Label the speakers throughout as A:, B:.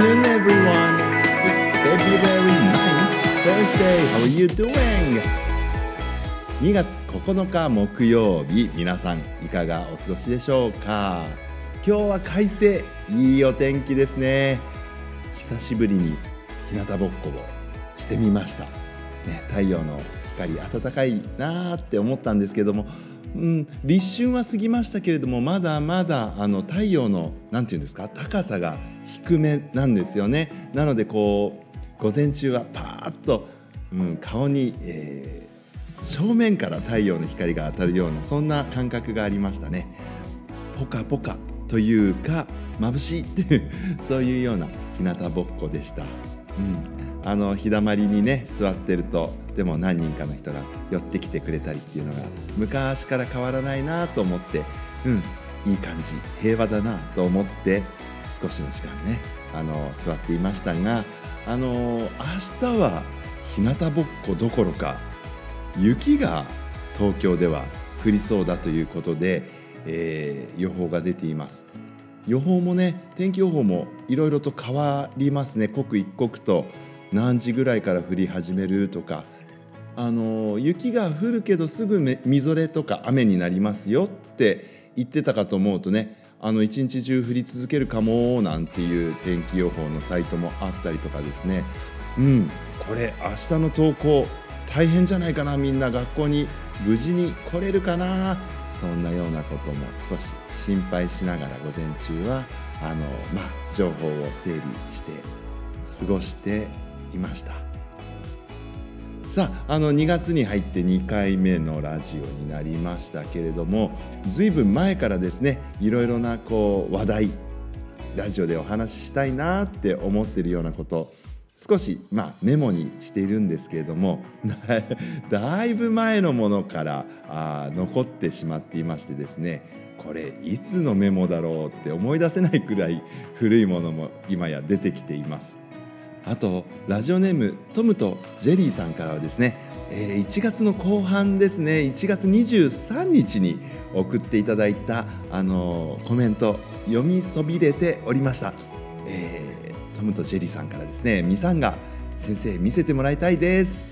A: afternoon, everyone. It's February 9th, Thursday. How are you doing? 2月9日木曜日、皆さんいかがお過ごしでしょうか？今日は快晴、いいお天気ですね。久しぶりに日向ぼっこをしてみました。ね、太陽の光暖かいなーって思ったんですけどもうん、立春は過ぎましたけれどもまだまだあの太陽の何て言うんですか高さが低めなんですよね。なのでこう午前中はパーッと、うん、顔に、えー、正面から太陽の光が当たるようなそんな感覚がありましたね。ポカポカというか眩しいっていうそういうような日向ぼっこでした、うん、あの日だまりにね座ってるとでも何人かの人が寄ってきてくれたりっていうのが昔から変わらないなと思ってうんいい感じ平和だなと思って少しの時間ねあの座っていましたがあの明日は日向ぼっこどころか雪が東京では降りそうだということで、えー、予報が出ています。予報もね天気予報もいろいろと変わりますね刻一刻と。何時ぐらいから降り始めるとかあの雪が降るけどすぐみぞれとか雨になりますよって言ってたかと思うとね一日中降り続けるかもなんていう天気予報のサイトもあったりとかですね。うんこれ明日の登校大変じゃないかなみんな学校に無事に来れるかなそんなようなことも少し心配しながら午前中はあの、まあ、情報を整理して過ごしていました。さああの2月に入って2回目のラジオになりましたけれどもずいぶん前からですねいろいろなこう話題ラジオでお話ししたいなって思ってるようなこと少し、まあ、メモにしているんですけれども だいぶ前のものからあ残ってしまっていましてですねこれいつのメモだろうって思い出せないくらい古いものも今や出てきています。あとラジオネームトムとジェリーさんからはですね、えー、1月の後半ですね1月23日に送っていただいた、あのー、コメント読みそびれておりました、えー、トムとジェリーさんからですねみさんが先生見せてもらいたいです。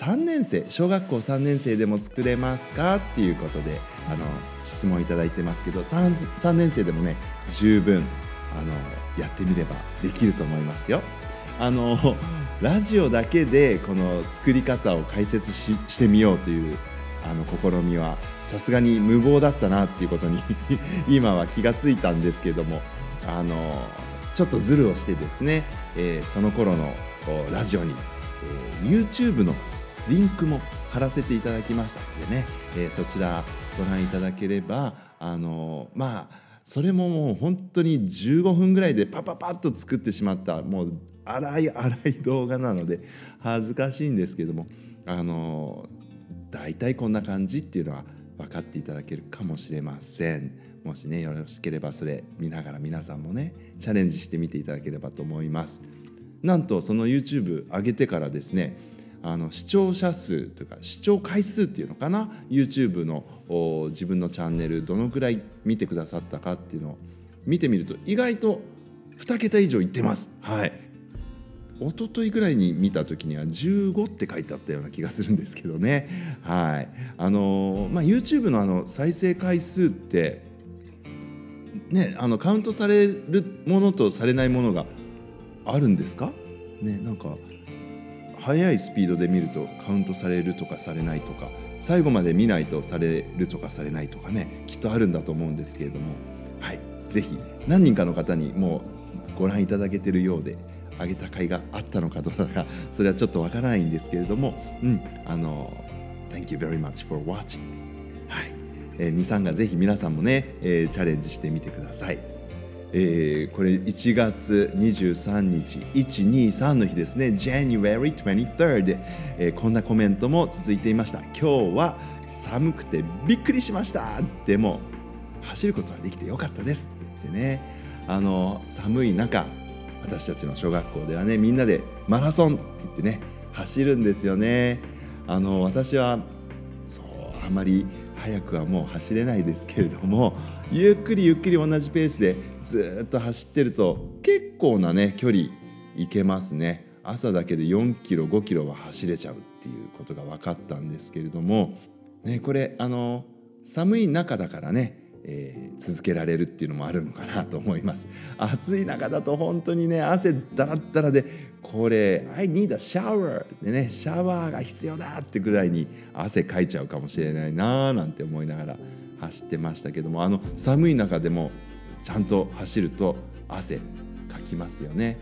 A: 3年生小学校3年生でも作れますか？っていうことであの質問いただいてますけど 3, 3年生でもね十分あのやってみればできると思いますよ。あのラジオだけでこの作り方を解説ししてみようというあの試みはさすがに無謀だったなっていうことに 今は気がついたんですけどもあのちょっとズルをしてですね、えー、その頃のラジオに、えー、YouTube のリンクも貼らせていただきましたのでね、えー、そちらご覧いただければあのまあそれももう本当に15分ぐらいでパパパッと作ってしまったもう荒い 荒い動画なので恥ずかしいんですけどもあの大体こんな感じっていうのは分かっていただけるかもしれません。もしねよろしければそれ見ながら皆さんもねチャレンジしてみていただければと思います。なんとその YouTube 上げてからですねあの視聴者数というか視聴回数っていうのかな？YouTube の自分のチャンネルどのくらい見てくださったかっていうのを見てみると意外と2桁以上いってます。はい。一昨日ぐらいに見た時には15って書いてあったような気がするんですけどね。はい。あのまあ YouTube のあの再生回数ってねあのカウントされるものとされないものがあるんですか？ねなんか速いスピードで見るとカウントされるとかされないとか最後まで見ないとされるとかされないとかねきっとあるんだと思うんですけれども。はい。是非何人かの方にもうご覧いただけてるようであげた甲斐があったのかどうかそれはちょっとわからないんですけれども、うん、あの Thank you very much for watching. はい、えー、みさんがぜひ皆さんもね、えー、チャレンジしてみてください。えー、これ1月23日123の日ですね。January 23rd、えー、こんなコメントも続いていました。今日は寒くてびっくりしました。でも走ることはできてよかったです。ってね。あの寒い中私たちの小学校ではねみんなでマラソンって言ってね走るんですよね。あの私はそうあまり早くはもう走れないですけれどもゆっくりゆっくり同じペースでずっと走ってると結構なね距離いけますね。朝だけで4キロ5キロは走れちゃうっていうことが分かったんですけれども、ね、これあの寒い中だからねえー、続けられるっていうのもあるのかなと思います。暑い中だと本当にね汗だらだらでこれ「I need a shower」でねシャワーが必要だってぐらいに汗かいちゃうかもしれないなーなんて思いながら走ってましたけどもあの寒い中でもちゃんと走ると汗かきますよね。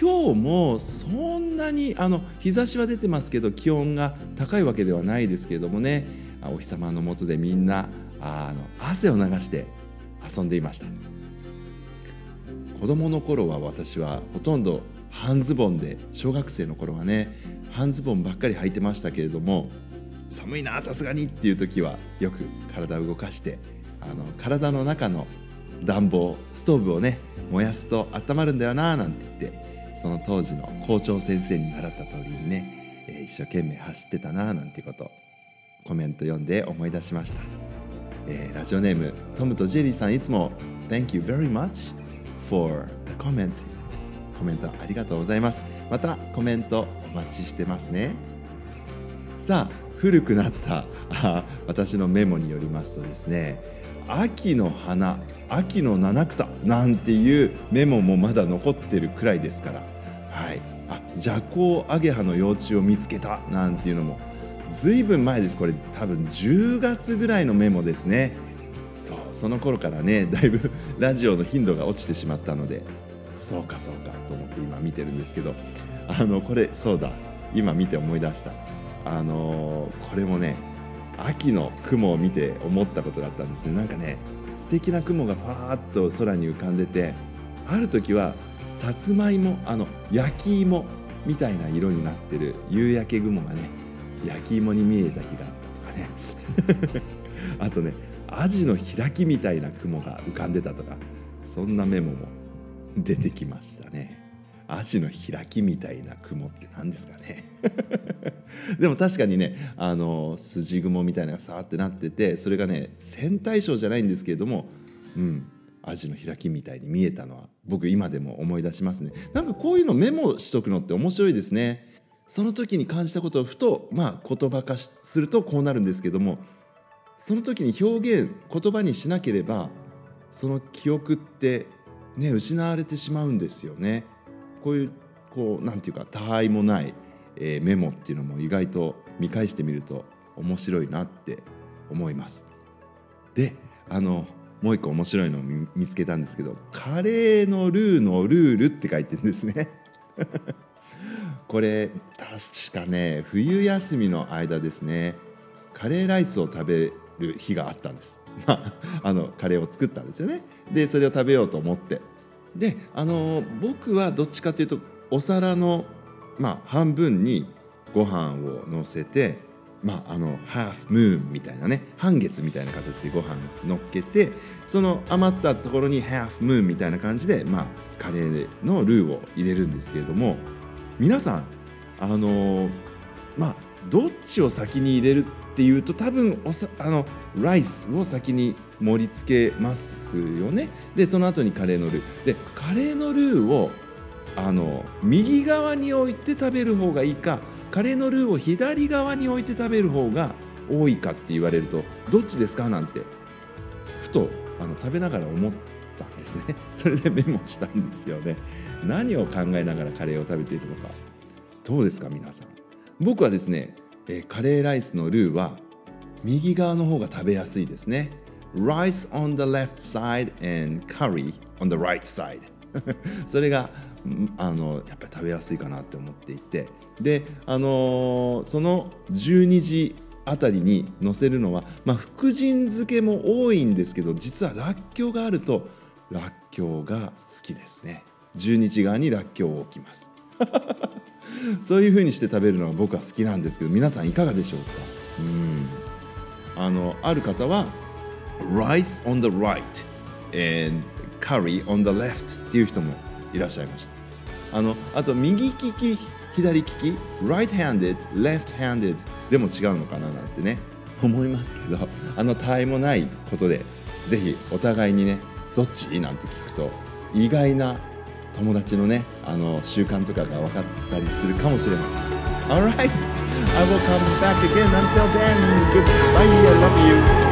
A: 今日もそんなにあの日差しは出てますけど気温が高いわけではないですけれどもね。お日様の下でみんなあの汗を流して遊んでいました子供の頃は私はほとんど半ズボンで小学生の頃はね半ズボンばっかり履いてましたけれども寒いなさすがにっていう時はよく体を動かしてあの体の中の暖房ストーブをね燃やすと温まるんだよななんて言ってその当時の校長先生に習った通りにね、えー、一生懸命走ってたななんてことコメント読んで思い出しました。えー、ラジオネームトムとジェリーさんいつも Thank you very much for the comment. コメントありがとうございます。またコメントお待ちしてますね。さあ古くなった私のメモによりますとですね秋の花秋の七草なんていうメモもまだ残ってるくらいですから。はい。あジャコウアゲハの幼虫を見つけたなんていうのもずいぶん前です。これ多分10月ぐらいのメモですね。そうその頃からね だいぶラジオの頻度が落ちてしまったので。そうかそうかと思って今見てるんですけど。あのこれそうだ。今見て思い出した。あのこれもね秋の雲を見て思ったことがあったんですね。なんかね素敵な雲がパーッと空に浮かんでてある時はさつまいもあの焼き芋みたいな色になってる夕焼け雲がね焼き芋に見えた日があったとかね。あとねアジの開きみたいな雲が浮かんでたとかそんなメモも出てきましたね。アジの開きみたいな雲って何ですかね。でも確かにねあの筋雲みたいなのがさーってなっててそれがね線対称じゃないんですけれどもうんアジの開きみたいに見えたのは僕今でも思い出しますね。なんかこういうのメモしとくのって面白いですね。その時に感じたことをふと、まあ、言葉化するとこうなるんですけどもその時に表現言葉にしなければその記憶ってね失われてしまうんですよね。こういうこうなんていうか他愛もない、えー、メモっていうのも意外と見返してみると面白いなって思います。であのもう一個面白いのを見つけたんですけど「カレーのルーのルール」って書いてるんですね。これ確かね冬休みの間ですねカレーライスを食べる日があったんです。まあ、のカレーを作ったんですよね。でそれを食べようと思ってであの僕はどっちかというとお皿の、まあ、半分にご飯をのせて、まあ、あのハーフムーンみたいなね半月みたいな形でご飯乗っけてその余ったところにハーフムーンみたいな感じで、まあ、カレーのルーを入れるんですけれども皆さんあのまあどっちを先に入れるっていうと多分おさあのライスを先に盛り付けますよね。でその後にカレーのルー。でカレーのルーをあの右側に置いて食べる方がいいかカレーのルーを左側に置いて食べる方が多いかって言われるとどっちですか？なんてふとあの食べながら思ってたんですね。それでメモしたんですよね。何を考えながらカレーを食べているのか。どうですか皆さん。僕はですね、えカレーライスのルーは右側の方が食べやすいですね。Rice on the left side and curry on the right side それがあのやっぱり食べやすいかなって思っていて。であのー、その12時あたりに乗せるのは、まあ、福神漬けも多いんですけど実はらっきょうがあるとらっきょうが好きですね。12時側にらっきょうを置きます。そういう風にして食べるのが僕は好きなんですけど皆さんいかがでしょうか？うん。あのある方は rice on the right and curry on the left っていう人もいらっしゃいました。あのあと右利き左利き right handed left handed でも違うのかななんてね思いますけどあの他愛もないことでぜひお互いにねどっちなんて聞くと意外な友達のねあの習慣とかが分かったりするかもしれません Alright I will come back again until then goodbye I love you